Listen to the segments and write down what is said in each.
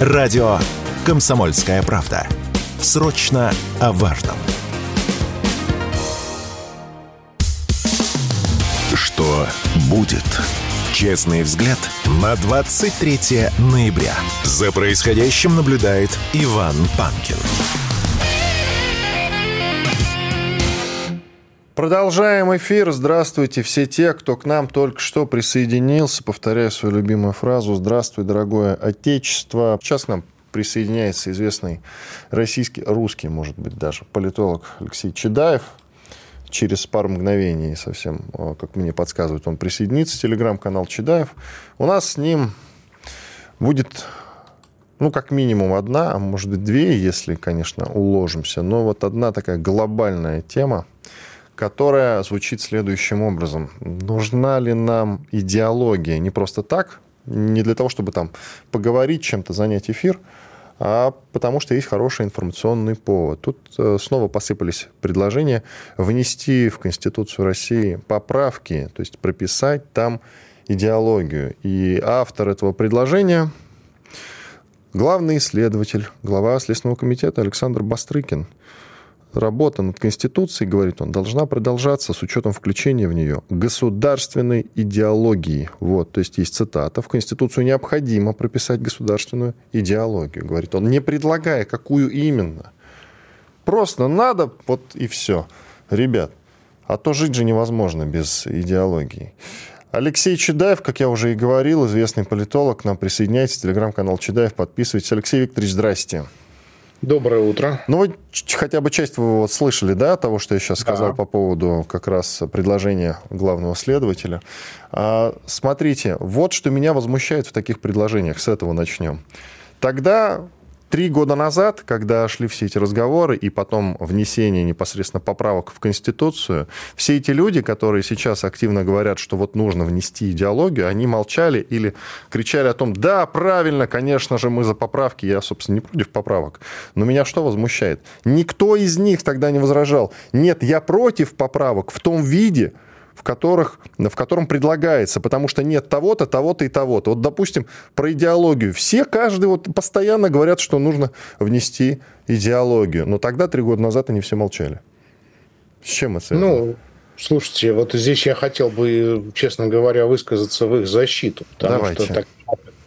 Радио «Комсомольская правда». Срочно о важном. Что будет? Честный взгляд на 23 ноября. За происходящим наблюдает Иван Панкин. Продолжаем эфир. Здравствуйте все те, кто к нам только что присоединился. Повторяю свою любимую фразу. Здравствуй, дорогое Отечество. Сейчас к нам присоединяется известный российский, русский, может быть, даже политолог Алексей Чедаев. Через пару мгновений совсем, как мне подсказывают, он присоединится. Телеграм-канал Чедаев. У нас с ним будет ну, как минимум одна, а может быть две, если, конечно, уложимся. Но вот одна такая глобальная тема – которая звучит следующим образом. Нужна ли нам идеология не просто так, не для того, чтобы там поговорить, чем-то занять эфир, а потому что есть хороший информационный повод. Тут э, снова посыпались предложения внести в Конституцию России поправки, то есть прописать там идеологию. И автор этого предложения главный исследователь, глава Следственного комитета Александр Бастрыкин – работа над Конституцией, говорит он, должна продолжаться с учетом включения в нее государственной идеологии. Вот, то есть есть цитата. В Конституцию необходимо прописать государственную идеологию, говорит он, не предлагая, какую именно. Просто надо, вот и все. Ребят, а то жить же невозможно без идеологии. Алексей Чедаев, как я уже и говорил, известный политолог, к нам присоединяйтесь, телеграм-канал Чедаев, подписывайтесь. Алексей Викторович, здрасте. Доброе утро. Ну, вы хотя бы часть вы вот слышали, да, того, что я сейчас сказал да. по поводу как раз предложения главного следователя. А, смотрите, вот что меня возмущает в таких предложениях, с этого начнем. Тогда Три года назад, когда шли все эти разговоры и потом внесение непосредственно поправок в Конституцию, все эти люди, которые сейчас активно говорят, что вот нужно внести идеологию, они молчали или кричали о том, да, правильно, конечно же, мы за поправки, я, собственно, не против поправок. Но меня что возмущает? Никто из них тогда не возражал. Нет, я против поправок в том виде, в, которых, в котором предлагается, потому что нет того-то, того-то и того-то. Вот, допустим, про идеологию. Все, каждый вот постоянно говорят, что нужно внести идеологию. Но тогда, три года назад, они все молчали. С чем это связано? Ну, слушайте, вот здесь я хотел бы, честно говоря, высказаться в их защиту. Потому Давайте. что так,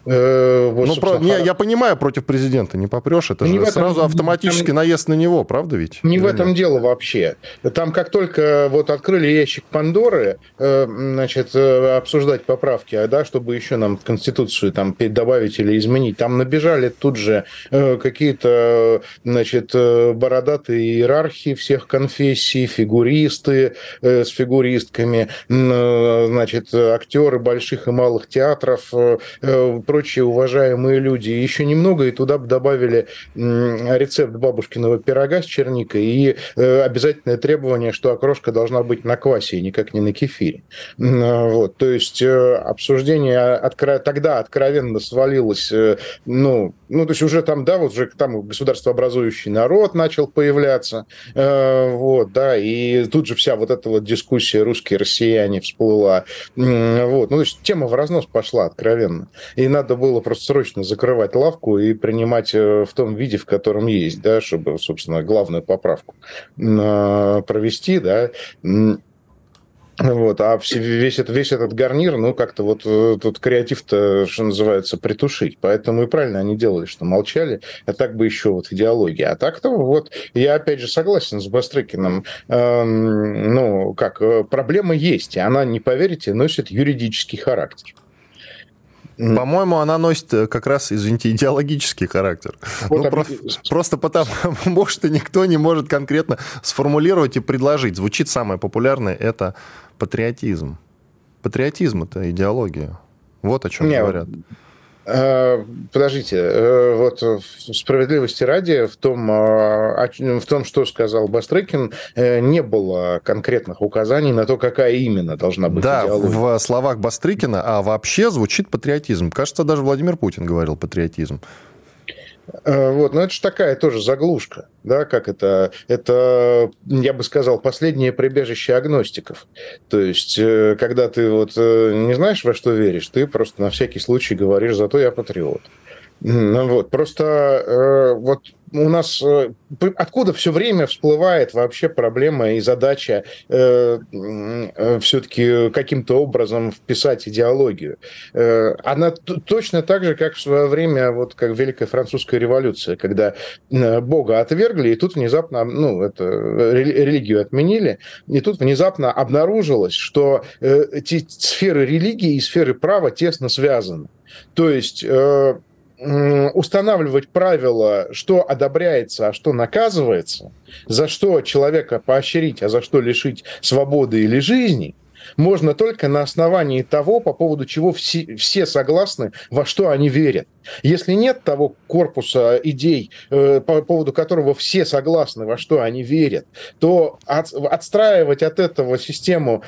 Э, вот, ну, про, не, я понимаю, против президента не попрешь, это не же этом, сразу автоматически там, наезд на него, правда ведь? Не Или в этом нет? дело вообще. Там как только вот открыли ящик Пандоры, э, значит, э, обсуждать поправки, а, да, чтобы еще нам Конституцию там добавить или изменить, там набежали тут же какие-то, значит, бородатые иерархии всех конфессий, фигуристы с фигуристками, значит, актеры больших и малых театров, прочие уважаемые люди. Еще немного, и туда бы добавили рецепт бабушкиного пирога с черникой и э, обязательное требование, что окрошка должна быть на квасе, и никак не на кефире. Вот. То есть э, обсуждение откро... тогда откровенно свалилось, э, ну, ну, то есть уже там, да, вот уже там государствообразующий народ начал появляться, вот, да, и тут же вся вот эта вот дискуссия русские россияне всплыла, вот, ну, то есть тема в разнос пошла откровенно. И надо надо было просто срочно закрывать лавку и принимать э, в том виде, в котором есть, да, чтобы, собственно, главную поправку провести, да, вот, а весь, этот, весь этот гарнир, ну, как-то вот э, тут креатив-то, что называется, притушить. Поэтому и правильно они делали, что молчали, а так бы еще вот идеология. А так-то вот, я опять же согласен с Бастрыкиным, эм, ну, как, э, проблема есть, и она, не поверите, носит юридический характер. По-моему, она носит э, как раз, извините, идеологический характер. Вот ну, про- просто потому, что никто не может конкретно сформулировать и предложить. Звучит самое популярное – это патриотизм. Патриотизм – это идеология. Вот о чем не, говорят. Э, подождите, э, вот справедливости ради в том, э, в том, что сказал Бастрыкин, не было конкретных указаний на то, какая именно должна быть да, идеология. в словах Бастрыкина, а вообще звучит патриотизм. Кажется, даже Владимир Путин говорил патриотизм. Э, вот, но это же такая тоже заглушка, да, как это, это, я бы сказал, последнее прибежище агностиков. То есть, э, когда ты вот э, не знаешь, во что веришь, ты просто на всякий случай говоришь, зато я патриот. Вот, просто э, вот у нас э, откуда все время всплывает вообще проблема и задача э, э, все-таки каким-то образом вписать идеологию? Э, она точно так же, как в свое время, вот как Великая Французская революция, когда э, Бога отвергли, и тут внезапно, ну, это, религию отменили, и тут внезапно обнаружилось, что э, эти сферы религии и сферы права тесно связаны. То есть э, устанавливать правила, что одобряется, а что наказывается, за что человека поощрить, а за что лишить свободы или жизни, можно только на основании того, по поводу чего все, все согласны, во что они верят. Если нет того корпуса идей, э, по поводу которого все согласны, во что они верят, то от, отстраивать от этого систему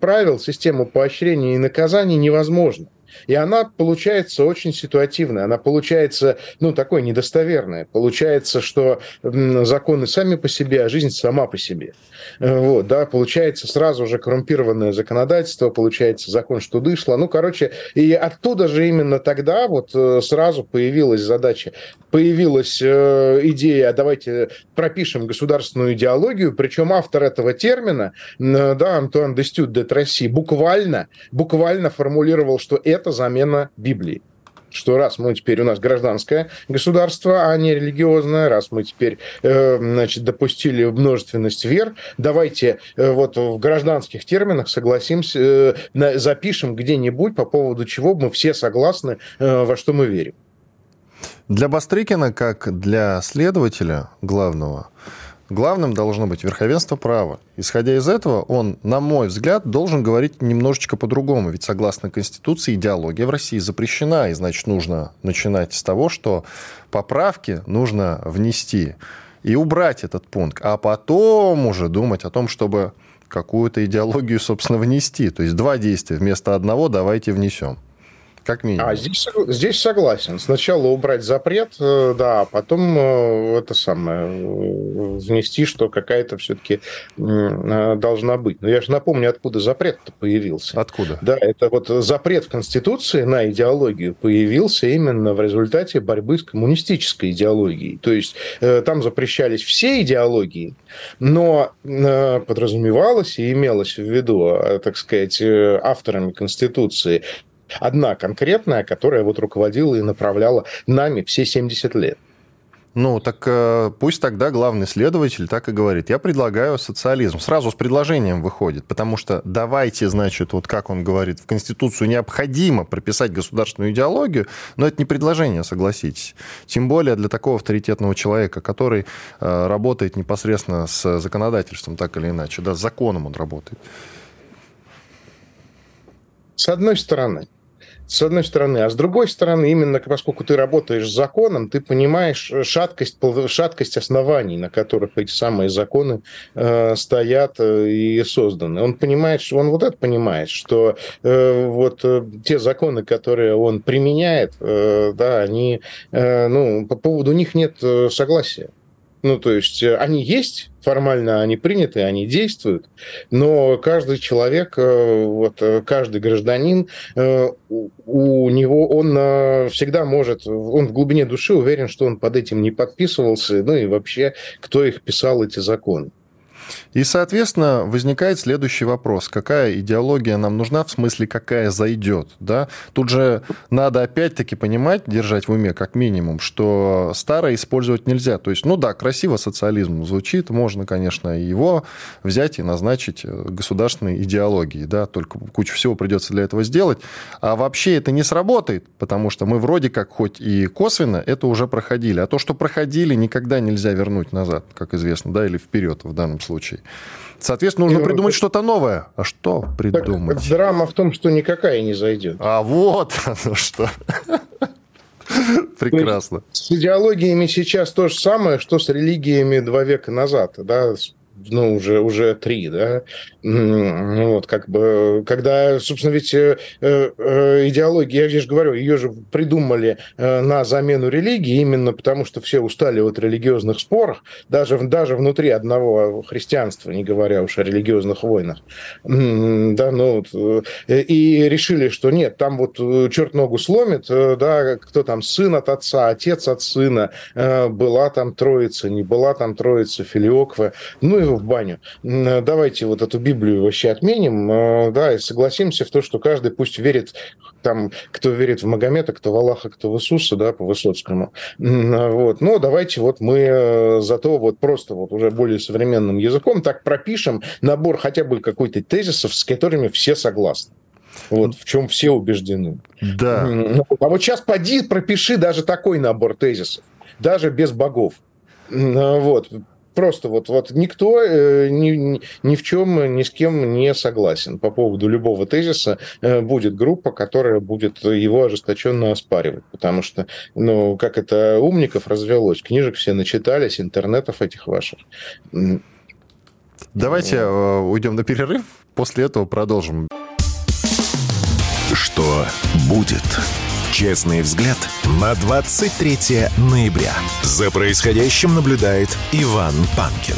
правил, систему поощрения и наказаний невозможно. И она получается очень ситуативная, она получается, ну, такой недостоверная. Получается, что законы сами по себе, а жизнь сама по себе. Э, вот, да, получается сразу же коррумпированное законодательство, получается закон, что дышло. Ну, короче, и оттуда же именно тогда вот э, сразу появилась задача, появилась э, идея, а давайте пропишем государственную идеологию, причем автор этого термина, да, Антуан Дестют де Тросси, буквально, буквально формулировал, что это замена Библии что раз мы теперь у нас гражданское государство, а не религиозное, раз мы теперь э, значит, допустили множественность вер, давайте э, вот в гражданских терминах согласимся, э, запишем где-нибудь по поводу чего мы все согласны, во что мы верим. Для Бастрыкина, как для следователя главного, Главным должно быть верховенство права. Исходя из этого, он, на мой взгляд, должен говорить немножечко по-другому. Ведь согласно Конституции идеология в России запрещена, и значит нужно начинать с того, что поправки нужно внести и убрать этот пункт, а потом уже думать о том, чтобы какую-то идеологию, собственно, внести. То есть два действия вместо одного давайте внесем. Как минимум. А здесь, здесь согласен. Сначала убрать запрет, э, да, а потом э, это самое э, внести, что какая-то все-таки должна быть. Но я же напомню, откуда запрет-то появился. Откуда? Да, это вот запрет в Конституции на идеологию появился именно в результате борьбы с коммунистической идеологией. То есть там запрещались все идеологии, но подразумевалось и имелось в виду, так сказать, авторами Конституции Одна конкретная, которая вот руководила и направляла нами все 70 лет. Ну, так э, пусть тогда главный следователь так и говорит. Я предлагаю социализм. Сразу с предложением выходит, потому что давайте, значит, вот как он говорит, в Конституцию необходимо прописать государственную идеологию, но это не предложение, согласитесь. Тем более для такого авторитетного человека, который э, работает непосредственно с законодательством, так или иначе, да, с законом он работает. С одной стороны, с одной стороны. А с другой стороны, именно поскольку ты работаешь с законом, ты понимаешь э, шаткость, шаткость оснований, на которых эти самые законы э, стоят э, и созданы. Он понимает, он вот это понимает, что э, вот э, те законы, которые он применяет, э, да, они, э, ну, по поводу них нет э, согласия. Ну, то есть они есть, формально они приняты, они действуют, но каждый человек, э, вот э, каждый гражданин, у него он всегда может, он в глубине души уверен, что он под этим не подписывался, ну и вообще, кто их писал, эти законы. И, соответственно, возникает следующий вопрос. Какая идеология нам нужна, в смысле, какая зайдет? Да? Тут же надо опять-таки понимать, держать в уме как минимум, что старое использовать нельзя. То есть, ну да, красиво социализм звучит, можно, конечно, его взять и назначить э, государственной идеологией, да, только кучу всего придется для этого сделать. А вообще это не сработает, потому что мы вроде как хоть и косвенно это уже проходили. А то, что проходили, никогда нельзя вернуть назад, как известно, да, или вперед в данном случае. Соответственно, нужно придумать что-то новое. А что придумать? Так, драма в том, что никакая не зайдет. А вот оно что. Прекрасно. С идеологиями сейчас то же самое, что с религиями два века назад. Да? Ну, уже, уже три, да, вот, как бы, когда, собственно, ведь э, э, идеология, я же говорю, ее же придумали э, на замену религии, именно потому что все устали от религиозных споров, даже, даже внутри одного христианства, не говоря уж о религиозных войнах, да, ну, вот, и решили, что нет, там вот черт ногу сломит, да, кто там сын от отца, отец от сына, была там троица, не была там троица, филиоква, ну и в баню. Давайте вот эту Библию вообще отменим, э, да, и согласимся в то, что каждый пусть верит, там, кто верит в Магомета, кто в Аллаха, кто в Иисуса, да, по Высоцкому. Вот. Но давайте вот мы э, зато вот просто вот уже более современным языком так пропишем набор хотя бы какой-то тезисов, с которыми все согласны. Вот в чем все убеждены. Да. А вот сейчас поди, пропиши даже такой набор тезисов, даже без богов. Вот. Просто вот, вот никто э, ни, ни в чем, ни с кем не согласен по поводу любого тезиса. Э, будет группа, которая будет его ожесточенно оспаривать. Потому что, ну, как это умников развелось, книжек все начитались, интернетов этих ваших. Давайте э, уйдем на перерыв, после этого продолжим. Что будет? Честный взгляд на 23 ноября. За происходящим наблюдает Иван Панкин.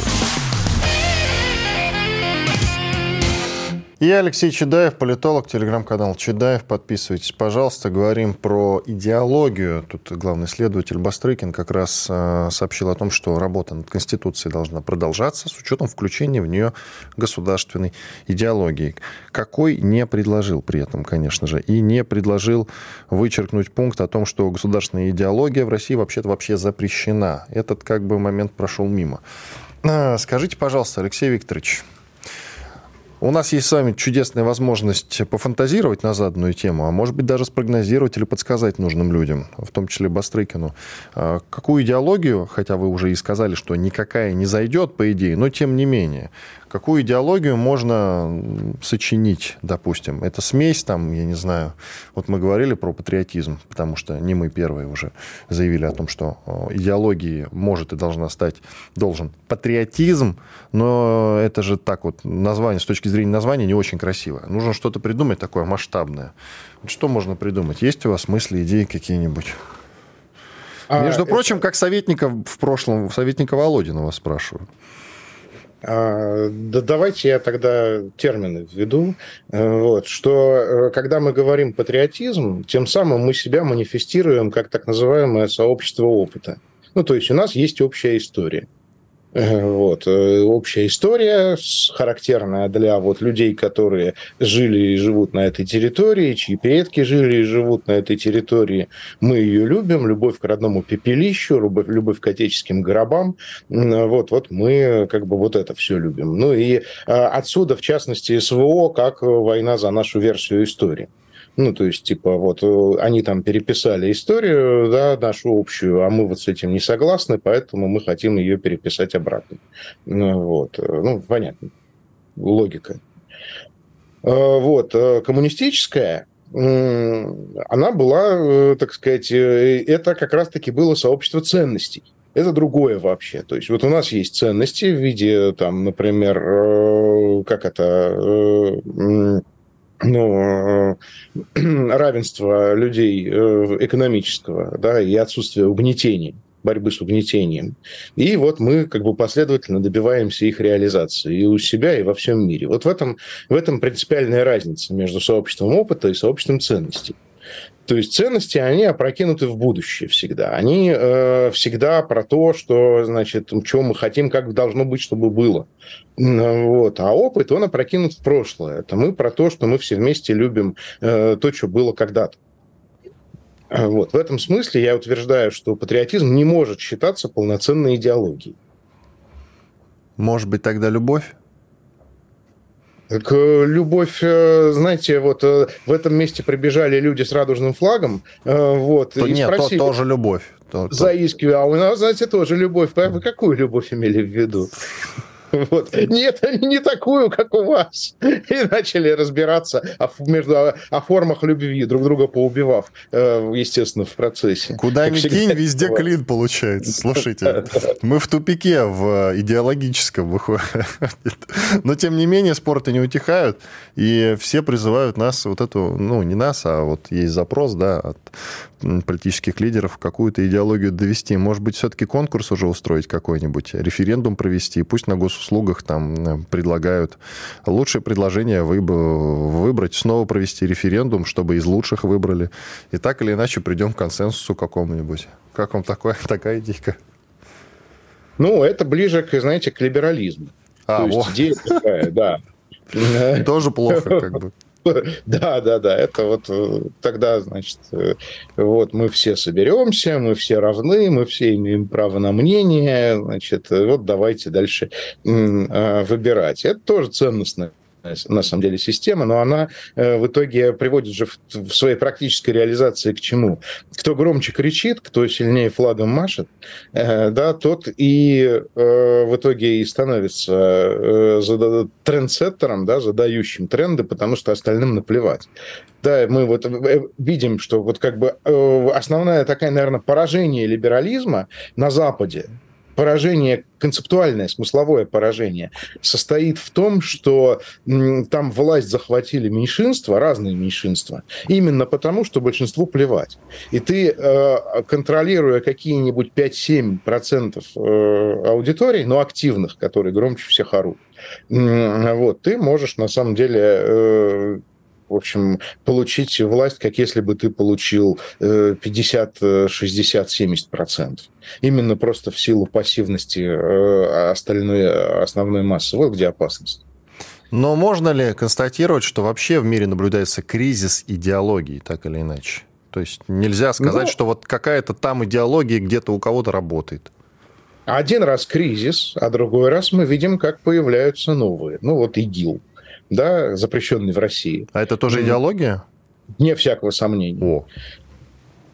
Я Алексей Чедаев, политолог, телеграм-канал Чедаев. Подписывайтесь, пожалуйста. Говорим про идеологию. Тут главный следователь Бастрыкин как раз э, сообщил о том, что работа над Конституцией должна продолжаться с учетом включения в нее государственной идеологии. Какой не предложил при этом, конечно же, и не предложил вычеркнуть пункт о том, что государственная идеология в России вообще-то вообще запрещена. Этот как бы момент прошел мимо. А, скажите, пожалуйста, Алексей Викторович, у нас есть с вами чудесная возможность пофантазировать на заданную тему, а может быть даже спрогнозировать или подсказать нужным людям, в том числе Бастрыкину. А, какую идеологию, хотя вы уже и сказали, что никакая не зайдет, по идее, но тем не менее, какую идеологию можно сочинить, допустим. Это смесь, там, я не знаю, вот мы говорили про патриотизм, потому что не мы первые уже заявили о том, что идеологией может и должна стать, должен патриотизм, но это же так вот, название, с точки зрения названия, не очень красивое. Нужно что-то придумать такое масштабное. Что можно придумать? Есть у вас мысли, идеи какие-нибудь? А, Между прочим, это... как советника в прошлом, советника Володина вас спрашиваю. А, да давайте я тогда термины введу. Э, вот, что э, когда мы говорим патриотизм, тем самым мы себя манифестируем как так называемое сообщество опыта. Ну, то есть у нас есть общая история. Э, вот. Э, общая история, характерная для вот людей, которые жили и живут на этой территории, чьи предки жили и живут на этой территории. Мы ее любим, любовь к родному пепелищу, любовь, любовь к отеческим гробам. Вот, вот мы как бы вот это все любим. Ну и а, отсюда, в частности, СВО, как война за нашу версию истории. Ну, то есть, типа, вот э, они там переписали историю, да, нашу общую, а мы вот с этим не согласны, поэтому мы хотим ее переписать обратно. Ну, вот. Э, ну, понятно. Логика. Э, вот. Коммунистическая, она была, так сказать, это как раз-таки было сообщество ценностей. Это другое вообще. То есть вот у нас есть ценности в виде, там, например, как это ну, равенства людей э, экономического, да, и отсутствие угнетения борьбы с угнетением. И вот мы как бы последовательно добиваемся их реализации и у себя, и во всем мире. Вот в этом, в этом принципиальная разница между сообществом опыта и сообществом ценностей. То есть ценности, они опрокинуты в будущее всегда. Они э, всегда про то, что, значит, чего мы хотим, как должно быть, чтобы было. Вот. А опыт, он опрокинут в прошлое. Это мы про то, что мы все вместе любим э, то, что было когда-то. Вот. В этом смысле я утверждаю, что патриотизм не может считаться полноценной идеологией. Может быть, тогда любовь? Так, любовь, э, знаете, вот э, в этом месте прибежали люди с радужным флагом, э, вот, то, и нет, спросили, то, тоже любовь. То, заискивая, а у нас, знаете, тоже любовь. Вы какую любовь имели в виду? Вот. Нет, не такую, как у вас. И начали разбираться между, о формах любви, друг друга поубивав, э, естественно, в процессе. Куда ни кинь, везде клин получается. Слушайте, мы в тупике в идеологическом выходит. Но, тем не менее, спорты не утихают, и все призывают нас вот эту, ну, не нас, а вот есть запрос, да, от политических лидеров какую-то идеологию довести. Может быть, все-таки конкурс уже устроить какой-нибудь, референдум провести, пусть на госуслугах там э, предлагают лучшее предложение выбрать, снова провести референдум, чтобы из лучших выбрали. И так или иначе придем к консенсусу какому-нибудь. Как вам такое, такая идейка? Ну, это ближе, к, знаете, к либерализму. А, То есть идея такая, да. Тоже плохо, как бы. Да, да, да, это вот э, тогда, значит, э, вот мы все соберемся, мы все равны, мы все имеем право на мнение, значит, вот давайте дальше выбирать. Это тоже ценностная на самом деле система, но она э, в итоге приводит же в своей практической реализации к чему? Кто громче кричит, кто сильнее флагом машет, э, да, тот и э, в итоге и становится трендсеттером, да, задающим тренды, потому что остальным наплевать. Да, мы вот видим, что вот как бы основная такая, наверное, поражение либерализма на Западе, поражение, концептуальное, смысловое поражение, состоит в том, что там власть захватили меньшинства, разные меньшинства, именно потому, что большинству плевать. И ты, э, контролируя какие-нибудь 5-7% э, аудиторий, но активных, которые громче всех орут, вот, ты можешь на самом деле э, в общем, получить власть, как если бы ты получил 50, 60, 70 процентов. Именно просто в силу пассивности э, остальной, основной массы. Вот где опасность. Но можно ли констатировать, что вообще в мире наблюдается кризис идеологии, так или иначе? То есть нельзя сказать, ну, что вот какая-то там идеология где-то у кого-то работает. Один раз кризис, а другой раз мы видим, как появляются новые. Ну вот ИГИЛ да, запрещенный в России. А это тоже идеология? Не всякого сомнения. О.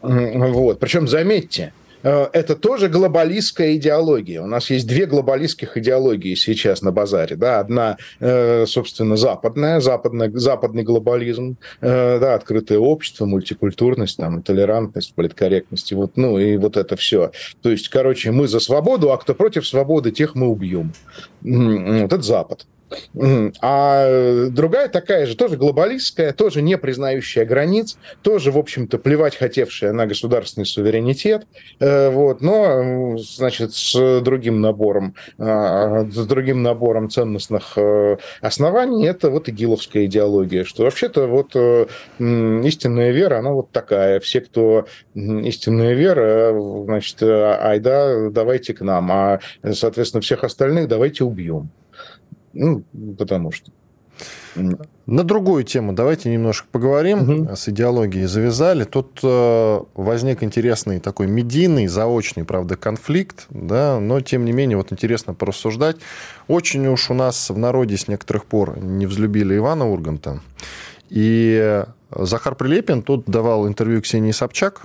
Вот. Причем, заметьте, э, это тоже глобалистская идеология. У нас есть две глобалистских идеологии сейчас на базаре. Да? Одна, э, собственно, западная, западная западный глобализм, э, да, открытое общество, мультикультурность, там, толерантность, политкорректность, и вот, ну и вот это все. То есть, короче, мы за свободу, а кто против свободы, тех мы убьем. Вот это Запад. А другая такая же, тоже глобалистская, тоже не признающая границ, тоже, в общем-то, плевать хотевшая на государственный суверенитет, э, вот, но, значит, с другим набором, а, с другим набором ценностных э, оснований, это вот игиловская идеология, что вообще-то вот э, истинная вера, она вот такая. Все, кто истинная вера, значит, айда, давайте к нам, а, соответственно, всех остальных давайте убьем. Ну, потому что. На другую тему давайте немножко поговорим. Угу. С идеологией завязали. Тут э, возник интересный такой медийный, заочный, правда, конфликт, да, но тем не менее вот интересно порассуждать. Очень уж у нас в народе с некоторых пор не взлюбили Ивана Урганта. И Захар Прилепин тут давал интервью Ксении Собчак,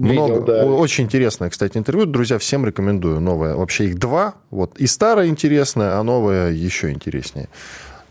Видел, да. Очень интересное, кстати, интервью. Друзья, всем рекомендую. Новое. Вообще их два. Вот. И старое интересное, а новое еще интереснее.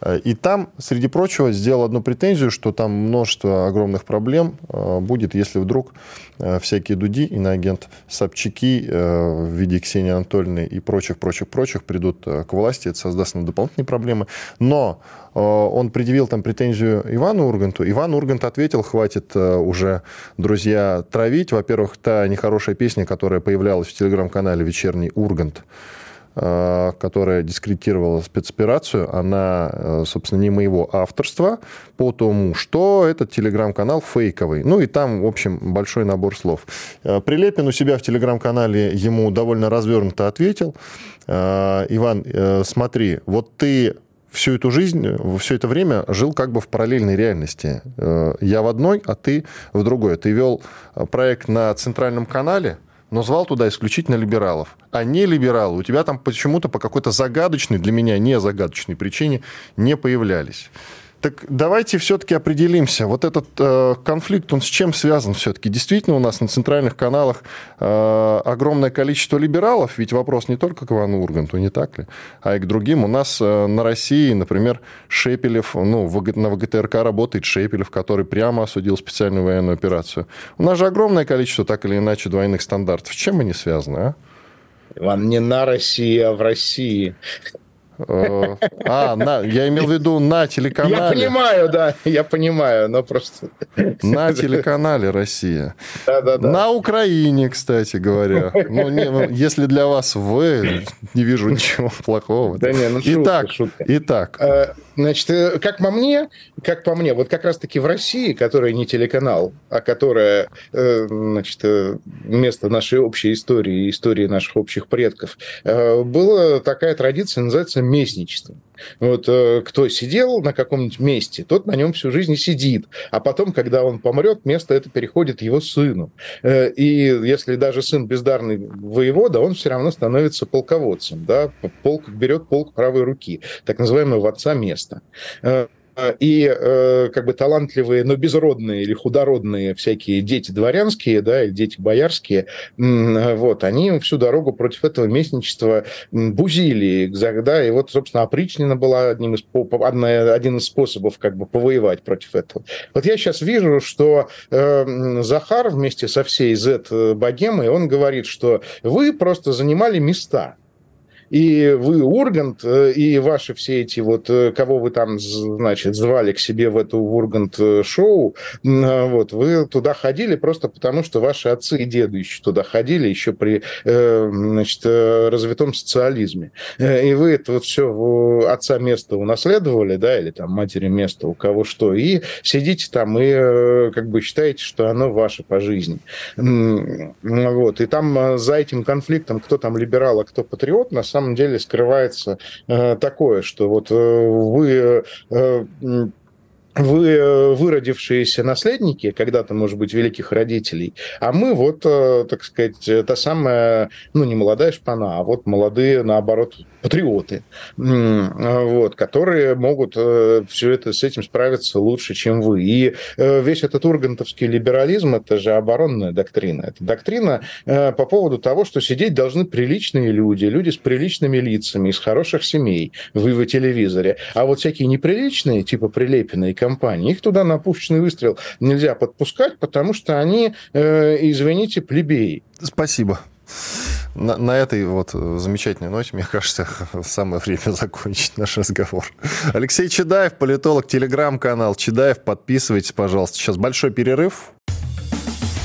Э, и там, среди прочего, сделал одну претензию, что там множество огромных проблем э, будет, если вдруг э, всякие дуди, иноагент Собчаки в виде Ксении Анатольевны и прочих-прочих-прочих придут к власти. Это создаст нам дополнительные проблемы. Но он предъявил там претензию Ивану Урганту. Иван Ургант ответил, хватит уже, друзья, травить. Во-первых, та нехорошая песня, которая появлялась в телеграм-канале «Вечерний Ургант», которая дискредитировала спецоперацию, она, э, собственно, не моего авторства, по тому, что этот телеграм-канал фейковый. Ну и там, в общем, большой набор слов. Э, Прилепин у себя в телеграм-канале ему довольно развернуто ответил. Иван, смотри, вот ты всю эту жизнь, все это время жил как бы в параллельной реальности. Я в одной, а ты в другой. Ты вел проект на центральном канале, но звал туда исключительно либералов. А не либералы у тебя там почему-то по какой-то загадочной, для меня не загадочной причине не появлялись. Так давайте все-таки определимся. Вот этот э, конфликт, он с чем связан все-таки? Действительно, у нас на центральных каналах э, огромное количество либералов, ведь вопрос не только к Ивану Урганту, не так ли, а и к другим. У нас э, на России, например, Шепелев, ну, в, на ВГТРК работает Шепелев, который прямо осудил специальную военную операцию. У нас же огромное количество, так или иначе, двойных стандартов. С чем они связаны, а? Иван, не на России, а в России. Э, а, на, я имел в виду на телеканале. Я понимаю, да, я понимаю, но просто... На телеканале «Россия». Да, да, да. На Украине, кстати говоря. Ну, не, ну, если для вас вы, не вижу ничего плохого. Да не, ну итак, шутка. итак. Э, значит, э, как по мне, как по мне, вот как раз-таки в России, которая не телеканал, а которая, значит, место нашей общей истории, истории наших общих предков, была такая традиция, называется местничеством. Вот э, кто сидел на каком-нибудь месте, тот на нем всю жизнь сидит. А потом, когда он помрет, место это переходит его сыну. Э, и если даже сын бездарный воевода, он все равно становится полководцем. Да? Полк берет полк правой руки, так называемого отца места. Э, и э, как бы талантливые, но безродные или худородные всякие дети дворянские, да, или дети боярские, вот, они всю дорогу против этого местничества бузили, да, и вот, собственно, опричнина была одним из, один из способов как бы повоевать против этого. Вот я сейчас вижу, что э, Захар вместе со всей Z-богемой, он говорит, что вы просто занимали места, и вы, Ургант, э, и ваши все эти вот, э, кого вы там, значит, звали к себе в эту Ургант-шоу, э, вот, вы туда ходили просто потому, что ваши отцы и деды еще туда ходили, еще при, значит, развитом социализме. И вы это вот все отца место унаследовали, да, или там матери место, у кого что, и сидите там и как бы считаете, что оно ваше по жизни. Вот, и там за этим конфликтом, кто там либерал, а кто патриот, на самом самом деле скрывается э, такое, что вот э, вы э, вы выродившиеся наследники, когда-то, может быть, великих родителей, а мы вот, так сказать, та самая, ну, не молодая шпана, а вот молодые, наоборот, патриоты, вот, которые могут э, все это с этим справиться лучше, чем вы. И э, весь этот ургантовский либерализм – это же оборонная доктрина. Это доктрина э, по поводу того, что сидеть должны приличные люди, люди с приличными лицами, из хороших семей в, в телевизоре. А вот всякие неприличные, типа Прилепина и компании, их туда на пушечный выстрел нельзя подпускать, потому что они, извините, плебеи. Спасибо. На, на этой вот замечательной ноте, мне кажется, самое время закончить наш разговор. Алексей Чедаев, политолог, телеграм-канал Чедаев. Подписывайтесь, пожалуйста. Сейчас большой перерыв.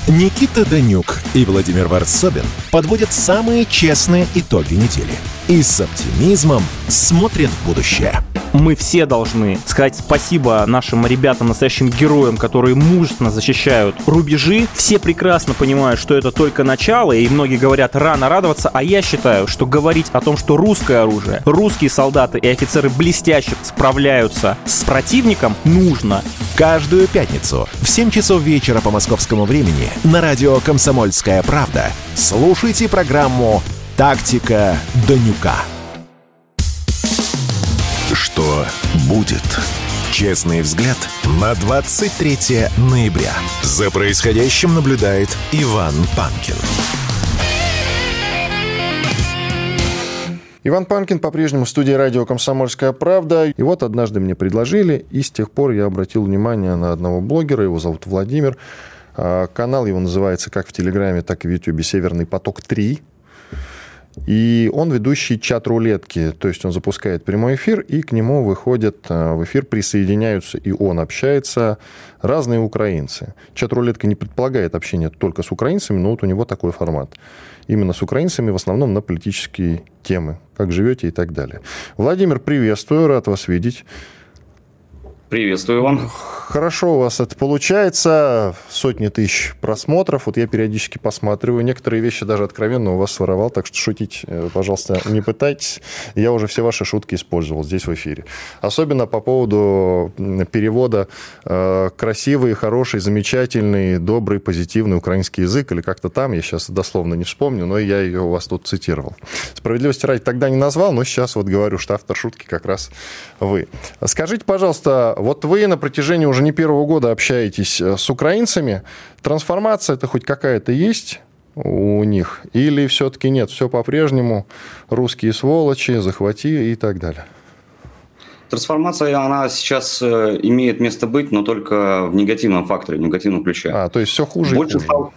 Никита Данюк и Владимир Варсобин подводят самые честные итоги недели. И с оптимизмом смотрят в будущее мы все должны сказать спасибо нашим ребятам, настоящим героям, которые мужественно защищают рубежи. Все прекрасно понимают, что это только начало, и многие говорят рано радоваться, а я считаю, что говорить о том, что русское оружие, русские солдаты и офицеры блестяще справляются с противником, нужно. Каждую пятницу в 7 часов вечера по московскому времени на радио «Комсомольская правда» слушайте программу «Тактика Данюка». Что будет? Честный взгляд на 23 ноября. За происходящим наблюдает Иван Панкин. Иван Панкин по-прежнему в студии радио «Комсомольская правда». И вот однажды мне предложили, и с тех пор я обратил внимание на одного блогера, его зовут Владимир. А, канал его называется как в Телеграме, так и в Ютубе «Северный поток-3». И он ведущий чат-рулетки, то есть он запускает прямой эфир, и к нему выходят э, в эфир, присоединяются, и он общается разные украинцы. Чат-рулетка не предполагает общение только с украинцами, но вот у него такой формат. Именно с украинцами, в основном на политические темы, как живете и так далее. Владимир, приветствую, рад вас видеть. Приветствую, Иван. Хорошо у вас это получается. Сотни тысяч просмотров. Вот я периодически посматриваю. Некоторые вещи даже откровенно у вас своровал, так что шутить, э, пожалуйста, не пытайтесь. Я уже все ваши шутки использовал здесь в эфире. Особенно по поводу перевода э, красивый, хороший, замечательный, добрый, позитивный украинский язык или как-то там. Я сейчас дословно не вспомню, но я ее у вас тут цитировал. Справедливости ради тогда не назвал, но сейчас вот говорю, что автор шутки как раз вы. Скажите, пожалуйста, Вот вы на протяжении уже не первого года общаетесь э, с украинцами. Трансформация это хоть какая-то есть? у них? Или все-таки нет, все по-прежнему, русские сволочи, захвати и так далее? Трансформация, она сейчас э, имеет место быть, но только в негативном факторе, в негативном ключе. А, то есть все хуже Больше и хуже. Стал...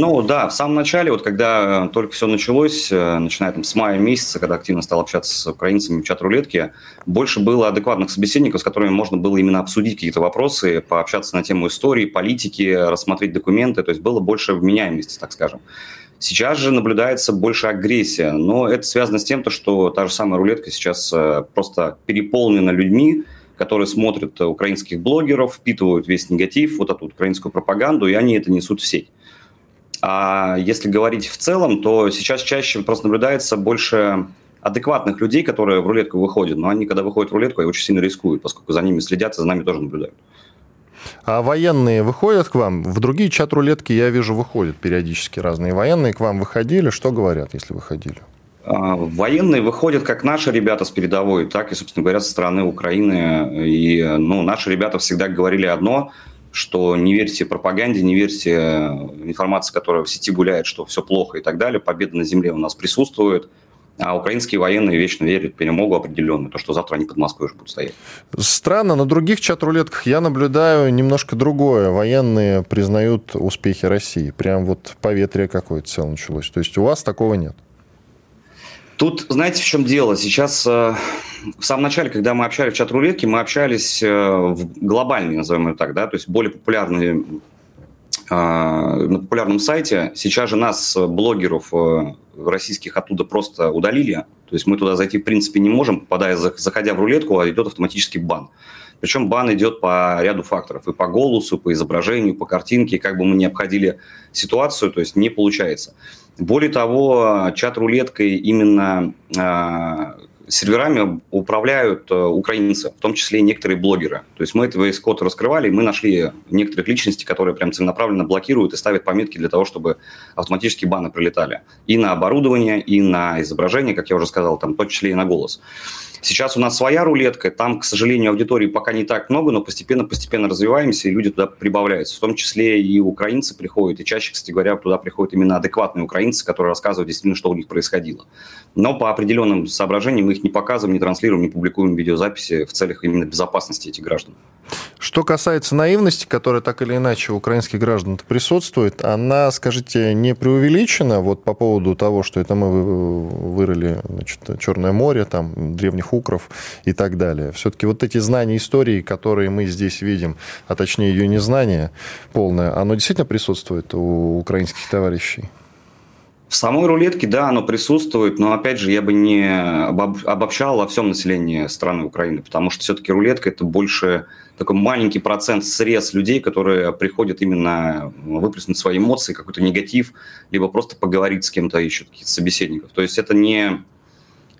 Ну да, в самом начале, вот когда только все началось, э, начиная там, с мая месяца, когда активно стал общаться с украинцами в чат-рулетке, больше было адекватных собеседников, с которыми можно было именно обсудить какие-то вопросы, пообщаться на тему истории, политики, рассмотреть документы, то есть было больше вменяемости, так скажем. Сейчас же наблюдается больше агрессия, но это связано с тем, что та же самая рулетка сейчас э, просто переполнена людьми, которые смотрят украинских блогеров, впитывают весь негатив, вот эту украинскую пропаганду, и они это несут в сеть. А если говорить в целом, то сейчас чаще просто наблюдается больше адекватных людей, которые в рулетку выходят. Но они, когда выходят в рулетку, они очень сильно рискуют, поскольку за ними следят и за нами тоже наблюдают. А военные выходят к вам? В другие чат-рулетки, я вижу, выходят периодически разные военные. К вам выходили? Что говорят, если выходили? А, военные выходят как наши ребята с передовой, так и, собственно говоря, со стороны Украины. И ну, наши ребята всегда говорили одно – что не верьте пропаганде, не верьте информации, которая в сети гуляет, что все плохо и так далее. Победа на земле у нас присутствует. А украинские военные вечно верят в перемогу определенно, то, что завтра они под Москвой уже будут стоять. Странно, на других чат-рулетках я наблюдаю немножко другое. Военные признают успехи России. Прям вот поветрие какое-то целое началось. То есть у вас такого нет? Тут, знаете, в чем дело? Сейчас, э, в самом начале, когда мы общались в чат-рулетке, мы общались э, в глобальный, назовем это так, да, то есть более популярные э, на популярном сайте. Сейчас же нас, блогеров российских, оттуда просто удалили. То есть мы туда зайти, в принципе, не можем, попадая, заходя в рулетку, а идет автоматический бан. Причем бан идет по ряду факторов. И по голосу, по изображению, по картинке. Как бы мы ни обходили ситуацию, то есть не получается. Более того, чат-рулеткой именно э, серверами управляют э, украинцы, в том числе и некоторые блогеры. То есть мы этого весь код раскрывали, и мы нашли некоторых личностей, которые прям целенаправленно блокируют и ставят пометки для того, чтобы автоматически баны прилетали. И на оборудование, и на изображение, как я уже сказал, там, в том числе и на голос. Сейчас у нас своя рулетка, там, к сожалению, аудитории пока не так много, но постепенно-постепенно развиваемся, и люди туда прибавляются. В том числе и украинцы приходят, и чаще, кстати говоря, туда приходят именно адекватные украинцы, которые рассказывают действительно, что у них происходило. Но по определенным соображениям мы их не показываем, не транслируем, не публикуем видеозаписи в целях именно безопасности этих граждан. Что касается наивности, которая так или иначе у украинских граждан присутствует, она, скажите, не преувеличена вот по поводу того, что это мы вырыли значит, Черное море, там, древних укров и так далее. Все-таки вот эти знания истории, которые мы здесь видим, а точнее ее незнание полное, оно действительно присутствует у украинских товарищей? В самой рулетке, да, оно присутствует, но, опять же, я бы не обобщал во всем населении страны Украины, потому что все-таки рулетка – это больше такой маленький процент срез людей, которые приходят именно выплеснуть свои эмоции, какой-то негатив, либо просто поговорить с кем-то, ищут каких-то собеседников. То есть это не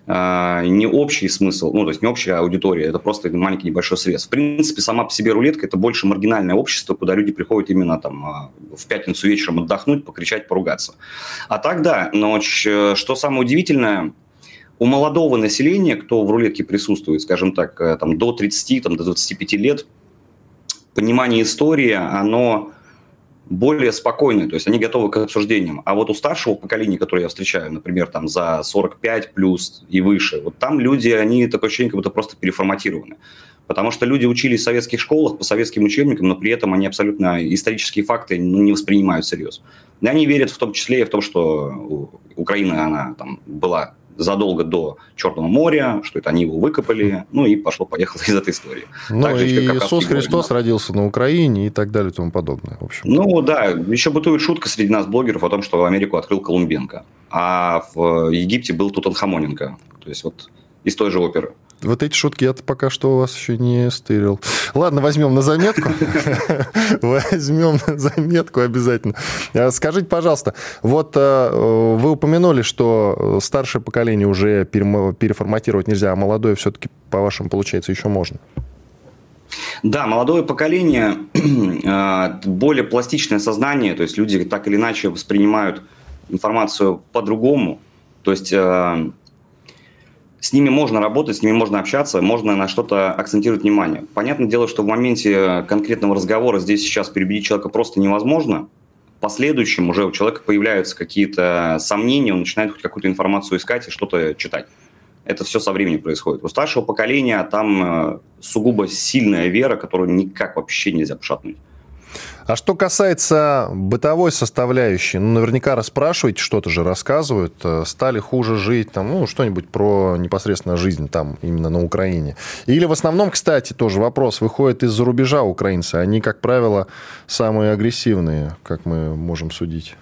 не общий смысл, ну, то есть не общая аудитория, это просто маленький небольшой срез. В принципе, сама по себе рулетка – это больше маргинальное общество, куда люди приходят именно там а, в пятницу вечером отдохнуть, покричать, поругаться. А так, да, но что самое удивительное, у молодого населения, кто в рулетке присутствует, скажем так, э, там, до 30, там, до 25 лет, понимание истории, оно более спокойные, то есть они готовы к обсуждениям. А вот у старшего поколения, которое я встречаю, например, там за 45 плюс и выше, вот там люди, они такое ощущение, как будто просто переформатированы. Потому что люди учились в советских школах по советским учебникам, но при этом они абсолютно исторические факты ну, не воспринимают всерьез. И они верят в том числе и в том, что Украина, она там была задолго до Черного моря, что это они его выкопали, ну и пошло-поехало из этой истории. Ну Также, и Иисус Христос да. родился на Украине и так далее и тому подобное. В общем. Ну да, еще бытует шутка среди нас, блогеров, о том, что Америку открыл Колумбенко, а в Египте был Тутанхамоненко. То есть вот из той же оперы. Вот эти шутки я пока что у вас еще не стырил. Ладно, возьмем на заметку. Возьмем на заметку обязательно. А скажите, пожалуйста, вот э, вы упомянули, что старшее поколение уже переформатировать нельзя, а молодое все-таки, по-вашему, получается, еще можно? Да, молодое поколение, э, более пластичное сознание, то есть люди так или иначе воспринимают информацию по-другому. То есть э, с ними можно работать, с ними можно общаться, можно на что-то акцентировать внимание. Понятное дело, что в моменте конкретного разговора здесь сейчас перебедить человека просто невозможно. В последующем уже у человека появляются какие-то сомнения, он начинает хоть какую-то информацию искать и что-то читать. Это все со временем происходит. У старшего поколения там э, сугубо сильная вера, которую никак вообще нельзя пошатнуть. А что касается бытовой составляющей, ну, наверняка расспрашиваете, что-то же рассказывают, э, стали хуже жить, там, ну, что-нибудь про непосредственно жизнь там, именно на Украине. Или в основном, кстати, тоже вопрос, выходит из-за рубежа украинцы, они, как правило, самые агрессивные, как мы можем судить.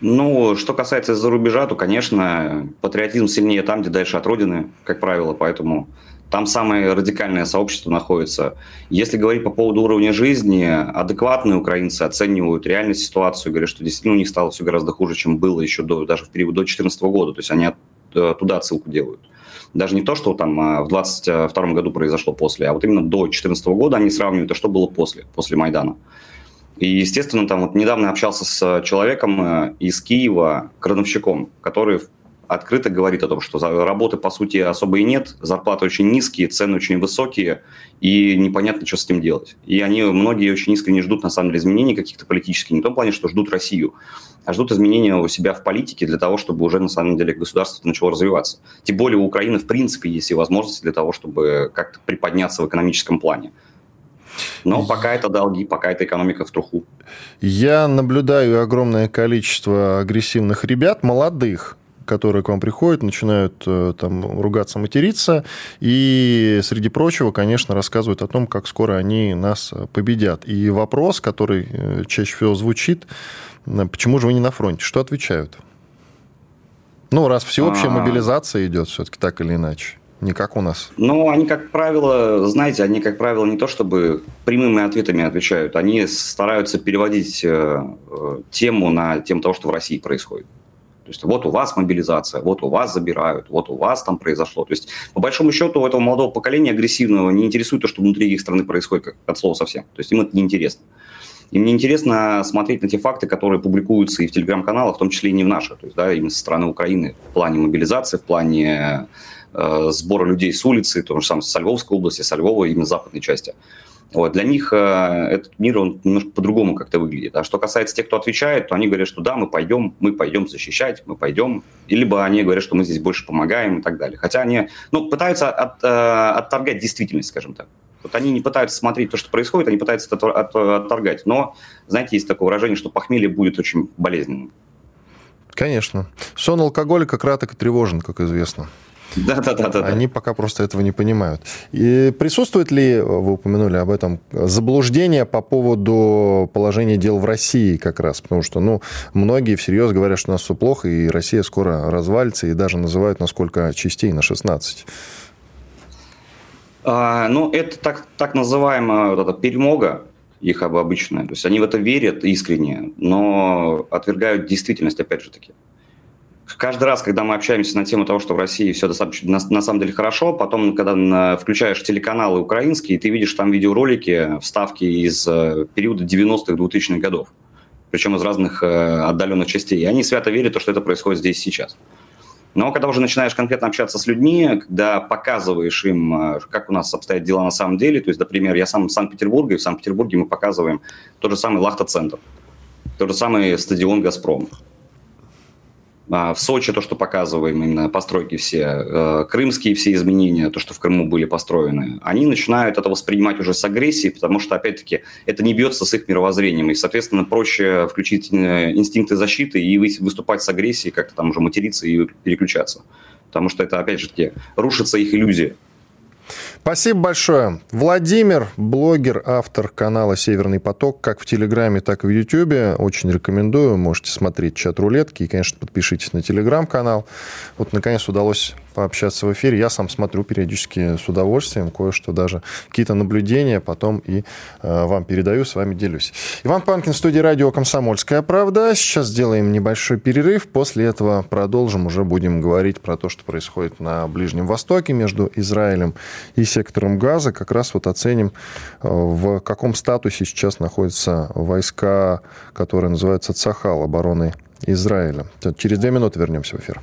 Ну, что касается из-за рубежа, то, конечно, патриотизм сильнее там, где дальше от родины, как правило, поэтому там самое радикальное сообщество находится. Если говорить по поводу уровня жизни, адекватные украинцы оценивают реальную ситуацию, говорят, что действительно у них стало все гораздо хуже, чем было еще до, даже в период до 2014 года. То есть они э, туда отсылку делают. Даже не то, что там э, в 2022 году произошло после, а вот именно до 2014 года они сравнивают, а что было после, после Майдана. И, естественно, там вот недавно общался с человеком э, из Киева, крановщиком, который открыто говорит о том, что работы, по сути, особо и нет, зарплаты очень низкие, цены очень высокие, и непонятно, что с этим делать. И они, многие очень искренне ждут, на самом деле, изменений каких-то политических, не в том плане, что ждут Россию, а ждут изменения у себя в политике для того, чтобы уже, на самом деле, государство начало развиваться. Тем более у Украины, в принципе, есть и возможности для того, чтобы как-то приподняться в экономическом плане. Но пока это долги, пока это экономика в труху. Я наблюдаю огромное количество агрессивных ребят, молодых, которые к вам приходят, начинают э, там ругаться, материться, и, среди прочего, конечно, рассказывают о том, как скоро они нас победят. И вопрос, который э, чаще всего звучит, почему же вы не на фронте? Что отвечают? Ну, раз всеобщая А-а-а. мобилизация идет все-таки так или иначе. Не как у нас. Ну, они, как правило, знаете, они, как правило, не то чтобы прямыми ответами отвечают, они стараются переводить э, тему на тему того, что в России происходит. То есть вот у вас мобилизация, вот у вас забирают, вот у вас там произошло. То есть по большому счету у этого молодого поколения агрессивного не интересует то, что внутри их страны происходит, как, от слова совсем. То есть им это неинтересно. И мне интересно смотреть на те факты, которые публикуются и в телеграм-каналах, в том числе и не в наших, то есть да, именно со стороны Украины в плане мобилизации, в плане э, сбора людей с улицы, то же самое со Львовской области, со Львова, именно западной части. Вот, для них э, этот мир, он немножко по-другому как-то выглядит. А что касается тех, кто отвечает, то они говорят, что да, мы пойдем, мы пойдем защищать, мы пойдем. И либо они говорят, что мы здесь больше помогаем и так далее. Хотя они ну, пытаются от, э, отторгать действительность, скажем так. Вот они не пытаются смотреть то, что происходит, они пытаются это от, отторгать. Но, знаете, есть такое выражение, что похмелье будет очень болезненным. Конечно. Сон алкоголика краток и тревожен, как известно. Да, да, да, да. Они пока просто этого не понимают. И присутствует ли, вы упомянули об этом, заблуждение по поводу положения дел в России как раз? Потому что, ну, многие всерьез говорят, что у нас все плохо, и Россия скоро развалится, и даже называют, насколько частей, на 16. А, ну, это так, так называемая вот эта перемога, их обычная. То есть они в это верят искренне, но отвергают действительность, опять же таки каждый раз, когда мы общаемся на тему того, что в России все на, на самом деле хорошо, потом, когда на, включаешь телеканалы украинские, ты видишь там видеоролики, вставки из э, периода 90-х, 2000-х годов, причем из разных э, отдаленных частей. И они свято верят, то, что это происходит здесь сейчас. Но когда уже начинаешь конкретно общаться с людьми, когда показываешь им, э, как у нас обстоят дела на самом деле, то есть, например, я сам из Санкт-Петербурга, и в Санкт-Петербурге мы показываем тот же самый Лахта-центр, тот же самый стадион «Газпром», а, в Сочи то, что показываем, именно постройки все, э, крымские все изменения, то, что в Крыму были построены, они начинают это воспринимать уже с агрессией, потому что, опять-таки, это не бьется с их мировоззрением, и, соответственно, проще включить э, инстинкты защиты и выступать с агрессией, как-то там уже материться и переключаться. Потому что это, опять же таки, рушится их иллюзия. Спасибо большое. Владимир, блогер, автор канала «Северный поток», как в Телеграме, так и в Ютьюбе. Очень рекомендую. Можете смотреть чат рулетки и, конечно, подпишитесь на Телеграм-канал. Вот, наконец, удалось пообщаться в эфире. Я сам смотрю периодически с удовольствием, кое-что даже какие-то наблюдения потом и э, вам передаю, с вами делюсь. Иван Панкин, студия радио «Комсомольская правда». Сейчас сделаем небольшой перерыв. После этого продолжим. Уже будем говорить про то, что происходит на Ближнем Востоке между Израилем и сектором газа. Как раз вот оценим, э, в каком статусе сейчас находятся войска, которые называются ЦАХАЛ, обороны Израиля. Через две минуты вернемся в эфир.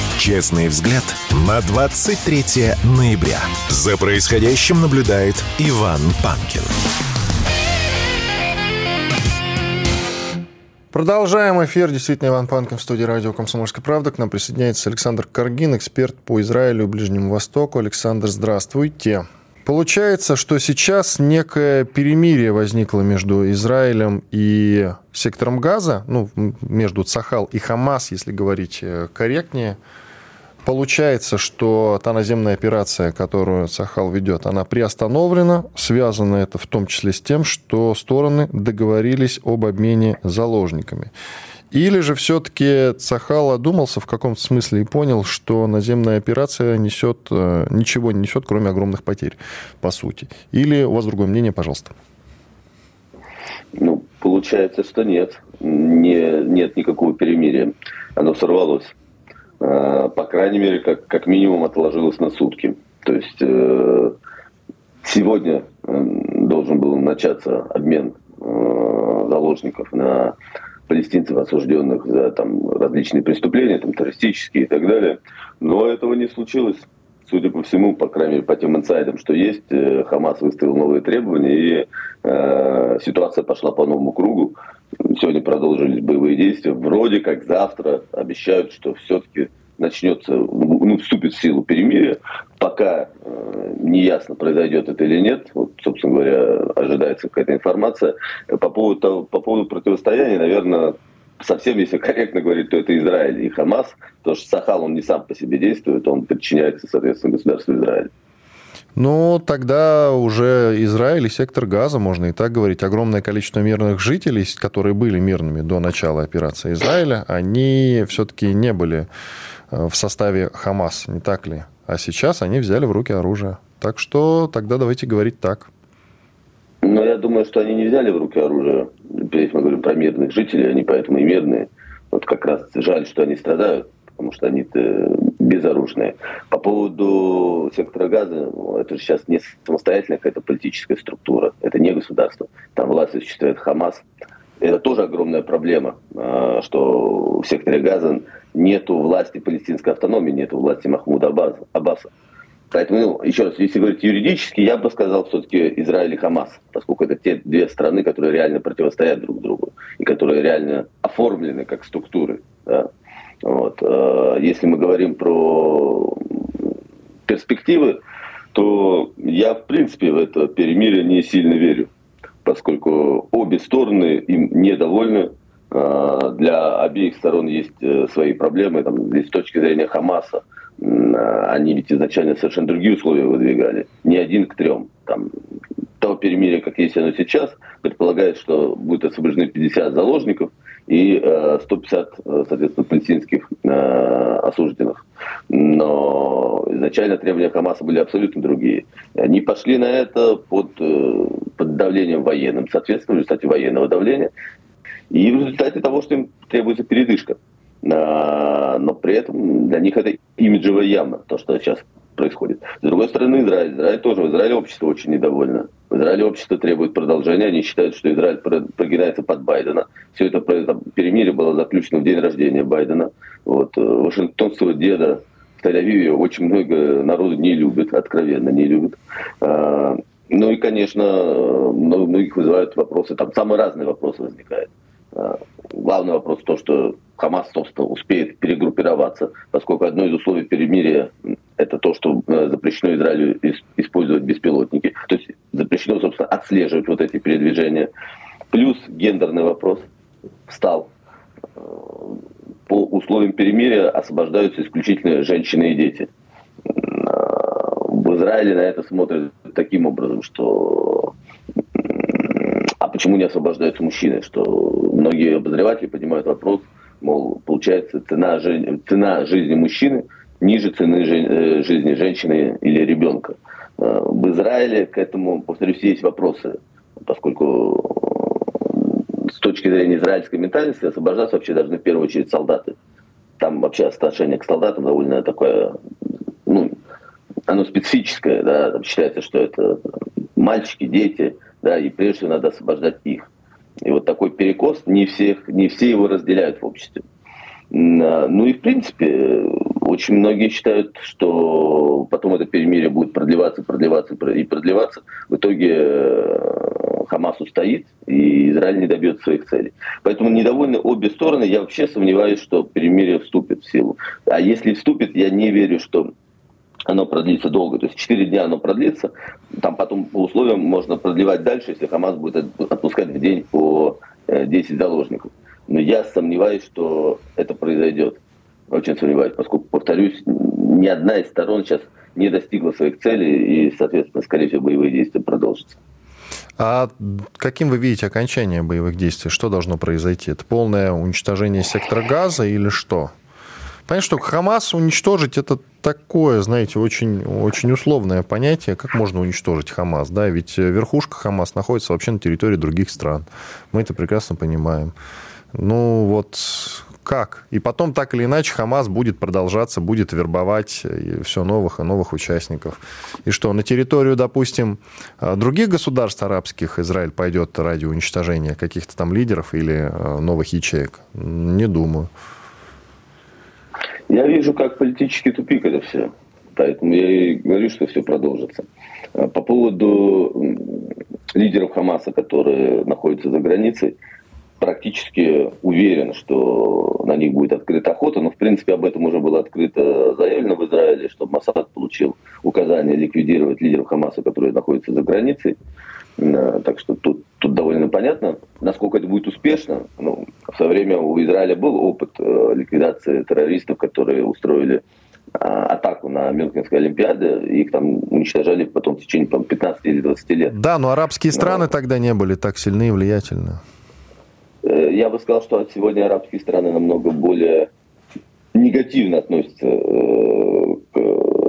Честный взгляд на 23 ноября. За происходящим наблюдает Иван Панкин. Продолжаем эфир. Действительно, Иван Панкин в студии радио «Комсомольская правда». К нам присоединяется Александр Каргин, эксперт по Израилю и Ближнему Востоку. Александр, здравствуйте. Получается, что сейчас некое перемирие возникло между Израилем и сектором Газа, ну, между Цахал и Хамас, если говорить э, корректнее. Получается, что та наземная операция, которую Сахал ведет, она приостановлена. Связано это в том числе с тем, что стороны договорились об обмене заложниками. Или же все-таки Цахал одумался в каком-то смысле и понял, что наземная операция несет, э, ничего не несет, кроме огромных потерь, по сути. Или у вас другое мнение, пожалуйста? Ну, получается, что нет. Не, нет никакого перемирия. Оно сорвалось. Э, по крайней мере, как, как минимум отложилось на сутки. То есть э, сегодня э, должен был начаться обмен заложников на палестинцев, осужденных за там, различные преступления, там, террористические и так далее. Но этого не случилось. Судя по всему, по крайней мере, по тем инсайдам, что есть, Хамас выставил новые требования, и э, ситуация пошла по новому кругу. Сегодня продолжились боевые действия. Вроде как завтра обещают, что все-таки начнется, ну, вступит в силу перемирие. Пока э, не ясно, произойдет это или нет. Вот, собственно говоря, ожидается какая-то информация. По поводу, по поводу противостояния, наверное, совсем, если корректно говорить, то это Израиль и Хамас, потому что Сахал, он не сам по себе действует, он подчиняется, соответственно, государству Израиль. Ну, тогда уже Израиль и сектор газа, можно и так говорить, огромное количество мирных жителей, которые были мирными до начала операции Израиля, они все-таки не были э, в составе Хамас, не так ли? А сейчас они взяли в руки оружие. Так что тогда давайте говорить так. Ну, я думаю, что они не взяли в руки оружие. Если мы говорим про мирных жителей, они поэтому и мирные. Вот как раз жаль, что они страдают потому что они безоружные. По поводу сектора газа, ну, это же сейчас не самостоятельная какая-то политическая структура, это не государство. Там власть осуществляет Хамас. Это тоже огромная проблема, а, что в секторе газа нету власти палестинской автономии, нету власти Махмуда Аббаса. Поэтому, ну, еще раз, если говорить юридически, я бы сказал все-таки Израиль и Хамас, поскольку это те две страны, которые реально противостоят друг другу и которые реально оформлены как структуры. Да. Вот. Э, если мы говорим про перспективы, то я, в принципе, в это перемирие не сильно верю, поскольку обе стороны им недовольны. Э, для обеих сторон есть э, свои проблемы. Там, с точки зрения Хамаса, они ведь изначально совершенно другие условия выдвигали. Не один к трем. Там, то перемирие, как есть оно сейчас, предполагает, что будет освобождены 50 заложников – и 150, э, э, соответственно, палестинских э, осужденных. Но изначально требования Хамаса были абсолютно другие. Они пошли на это под, под давлением военным, соответственно, в результате военного давления. И в результате того, что им требуется передышка. Но при этом для них это имиджевая яма, то, что сейчас происходит. С другой стороны, Израиль. Израиль тоже. В Израиле общество очень недовольно. В Израиле общество требует продолжения. Они считают, что Израиль прогинается под Байдена. Все это там, перемирие было заключено в день рождения Байдена. Вот. Э, Вашингтонского деда в Тель-Авиве очень много народу не любит, откровенно не любит. А, ну и, конечно, многих вызывают вопросы, там самые разные вопросы возникают. А, главный вопрос то, что Хамас собственно, успеет перегруппироваться, поскольку одно из условий перемирия – это то, что э, запрещено Израилю использовать беспилотники. То есть запрещено, собственно, отслеживать вот эти передвижения. Плюс гендерный вопрос встал. Э, по условиям перемирия освобождаются исключительно женщины и дети. Э, в Израиле на это смотрят таким образом, что а почему не освобождаются мужчины? Что многие обозреватели поднимают вопрос, мол, получается цена, цена жизни мужчины ниже цены э, жизни женщины или ребенка. Э, в Израиле к этому, повторюсь, есть вопросы. поскольку с точки зрения израильской ментальности освобождаться вообще должны в первую очередь солдаты. Там вообще отношение к солдатам довольно такое, ну, оно специфическое, да, там считается, что это мальчики, дети, да, и прежде всего надо освобождать их. И вот такой перекос не всех, не все его разделяют в обществе. А, ну и в принципе очень многие считают, что потом это перемирие будет продлеваться, продлеваться и продлеваться. В итоге э, Хамас устоит, и Израиль не добьется своих целей. Поэтому недовольны обе стороны. Я вообще сомневаюсь, что перемирие вступит в силу. А если вступит, я не верю, что оно продлится долго. То есть 4 дня оно продлится. Там потом по условиям можно продлевать дальше, если Хамас будет отпускать в день по 10 э, заложников. Но я сомневаюсь, что это произойдет. Очень сомневаюсь, поскольку, повторюсь, ни одна из сторон сейчас не достигла своих целей, и, соответственно, скорее всего, боевые действия продолжатся. А каким вы видите окончание боевых действий? Что должно произойти? Это полное уничтожение сектора газа или что? Понятно, что Хамас уничтожить это такое, знаете, очень, очень условное понятие. Как можно уничтожить Хамас? Да, ведь верхушка Хамас находится вообще на территории других стран. Мы это прекрасно понимаем. Ну вот как? И потом так или иначе Хамас будет продолжаться, будет вербовать все новых и новых участников. И что, на территорию, допустим, других государств арабских Израиль пойдет ради уничтожения каких-то там лидеров или э, новых ячеек? Не думаю. Я вижу как политический тупик это все. Поэтому я и говорю, что все продолжится. По поводу лидеров Хамаса, которые находятся за границей, практически уверен, что на них будет открыта охота, но в принципе об этом уже было открыто заявлено в Израиле, что Масад получил указание ликвидировать лидеров Хамаса, которые находятся за границей. Э, так что тут, тут довольно понятно, насколько это будет успешно. Ну, в свое время у Израиля был опыт э, ликвидации террористов, которые устроили а, атаку на Мюнхенской Олимпиаде, их там уничтожали потом в течение там, 15 или 20 лет. Да, но арабские страны но... тогда не были так сильны и влиятельны. Э, я бы сказал, что сегодня арабские страны намного более негативно относятся э, к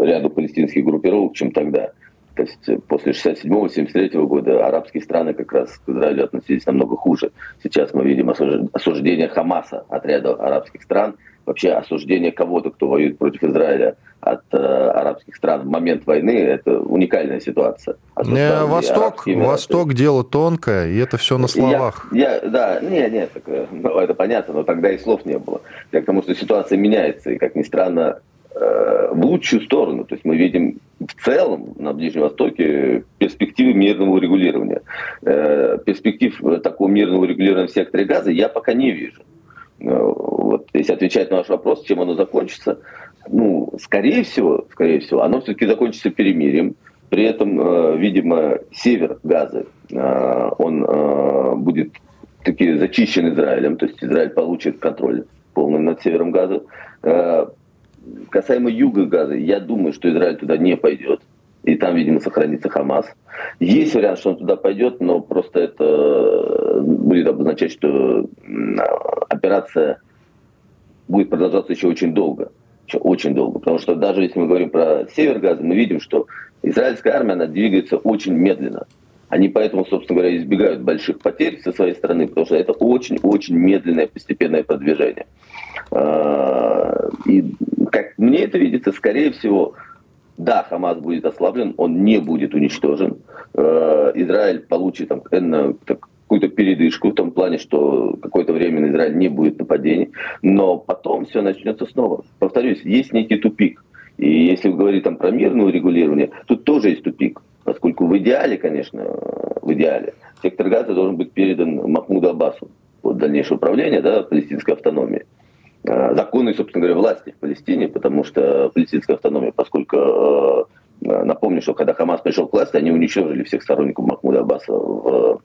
ряду палестинских группировок, чем тогда. То есть э, после 67-73 года арабские страны как раз к Израилю относились намного хуже. Сейчас мы видим осуждение Хамаса от ряда арабских стран, вообще осуждение кого-то, кто воюет против Израиля от э, арабских стран в момент войны, это уникальная ситуация. Не, Восток, Восток дело тонкое, и это все на словах. Я, я, да, нет, нет, так, ну, это понятно, но тогда и слов не было. Я к тому, что ситуация меняется, и, как ни странно, э, в лучшую сторону. То есть мы видим в целом на Ближнем Востоке перспективы мирного регулирования. Э, перспектив такого мирного регулирования в секторе газа я пока не вижу. Э, вот, если отвечать на ваш вопрос, чем оно закончится, ну, скорее всего, скорее всего, оно все-таки закончится перемирием. При этом, э, видимо, север Газы, э, он э, будет таки зачищен Израилем, то есть Израиль получит контроль полный над севером Газа. Э, касаемо юга Газа, я думаю, что Израиль туда не пойдет. И там, видимо, сохранится Хамас. Есть вариант, что он туда пойдет, но просто это будет обозначать, что операция будет продолжаться еще очень долго очень долго. Потому что даже если мы говорим про север Газа, мы видим, что израильская армия, она двигается очень медленно. Они поэтому, собственно говоря, избегают больших потерь со своей стороны, потому что это очень-очень медленное постепенное продвижение. А, и как мне это видится, скорее всего, да, Хамас будет ослаблен, он не будет уничтожен. А, Израиль получит там, так, какую-то передышку в том плане, что какое-то время на Израиль не будет нападений, но потом все начнется снова. Повторюсь, есть некий тупик. И если вы говорите там про мирное урегулирование, тут тоже есть тупик. Поскольку в идеале, конечно, в идеале, сектор газа должен быть передан Махмуду Аббасу под дальнейшее управление да, палестинской автономии. А, законной, собственно говоря, власти в Палестине, потому что палестинская автономия, поскольку э, напомню, что когда Хамас пришел к власти, они уничтожили всех сторонников Махмуда Аббаса в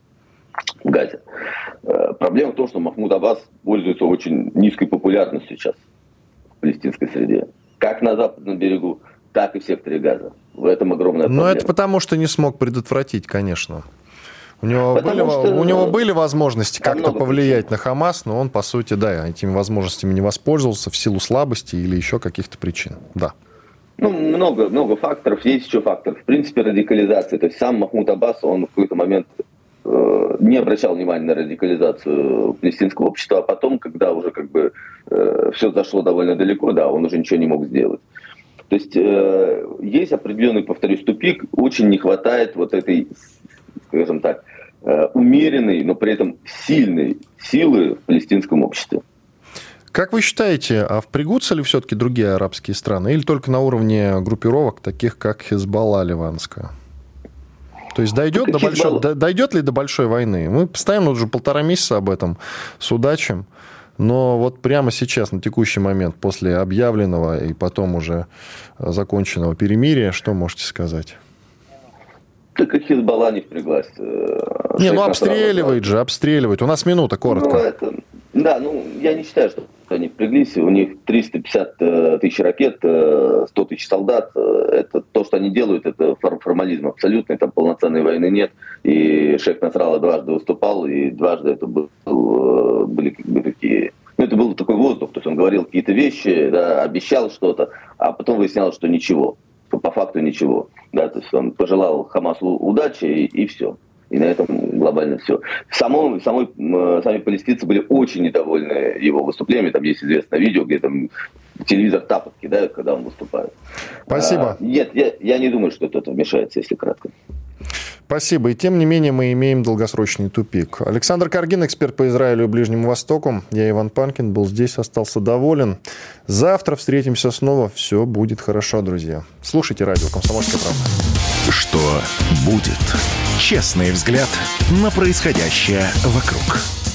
в Газе. Э, проблема в том, что Махмуд Аббас пользуется очень низкой популярностью сейчас в палестинской среде. Как на западном берегу, так и в секторе Газа. В этом огромная проблема. Но это потому, что не смог предотвратить, конечно. У него, были, что... у него были возможности как-то повлиять причин. на Хамас, но он, по сути, да, этими возможностями не воспользовался в силу слабости или еще каких-то причин. Да. Ну, много, много факторов. Есть еще фактор. В принципе, радикализация. То есть сам Махмуд Аббас, он в какой-то момент не обращал внимания на радикализацию палестинского общества, а потом, когда уже как бы э, все зашло довольно далеко, да, он уже ничего не мог сделать. То есть э, есть определенный, повторюсь, тупик, очень не хватает вот этой, скажем так, э, умеренной, но при этом сильной силы в палестинском обществе. Как вы считаете, а впрягутся ли все-таки другие арабские страны или только на уровне группировок, таких как Хизбалла ливанская? То есть дойдет, до большой, дойдет ли до большой войны? Мы постоянно уже полтора месяца об этом судачим. Но вот прямо сейчас, на текущий момент, после объявленного и потом уже законченного перемирия, что можете сказать? Так и Хизбалла не впряглась. Э, не, ну обстреливает же, обстреливает. У нас минута, коротко. Ну, это, да, ну я не считаю, что они впряглись. У них 350 э, тысяч ракет, 100 э, тысяч солдат. Это то, что они делают, это формализм абсолютный. Там полноценной войны нет. И шейх Насрала дважды выступал, и дважды это был, были как бы такие ну, это был такой воздух, то есть он говорил какие-то вещи, да, обещал что-то, а потом выяснялось, что ничего, по факту ничего. Да, то есть он пожелал Хамасу удачи и, и все. И на этом глобально все. Само, самой, сами палестинцы были очень недовольны его выступлением. Там есть известное видео, где там телевизор тапок кидают, когда он выступает. Спасибо. А, нет, я, я не думаю, что кто-то вмешается, если кратко. Спасибо. И тем не менее мы имеем долгосрочный тупик. Александр Каргин, эксперт по Израилю и Ближнему Востоку. Я Иван Панкин, был здесь, остался доволен. Завтра встретимся снова. Все будет хорошо, друзья. Слушайте радио «Комсомольская правда». Что будет? Честный взгляд на происходящее вокруг.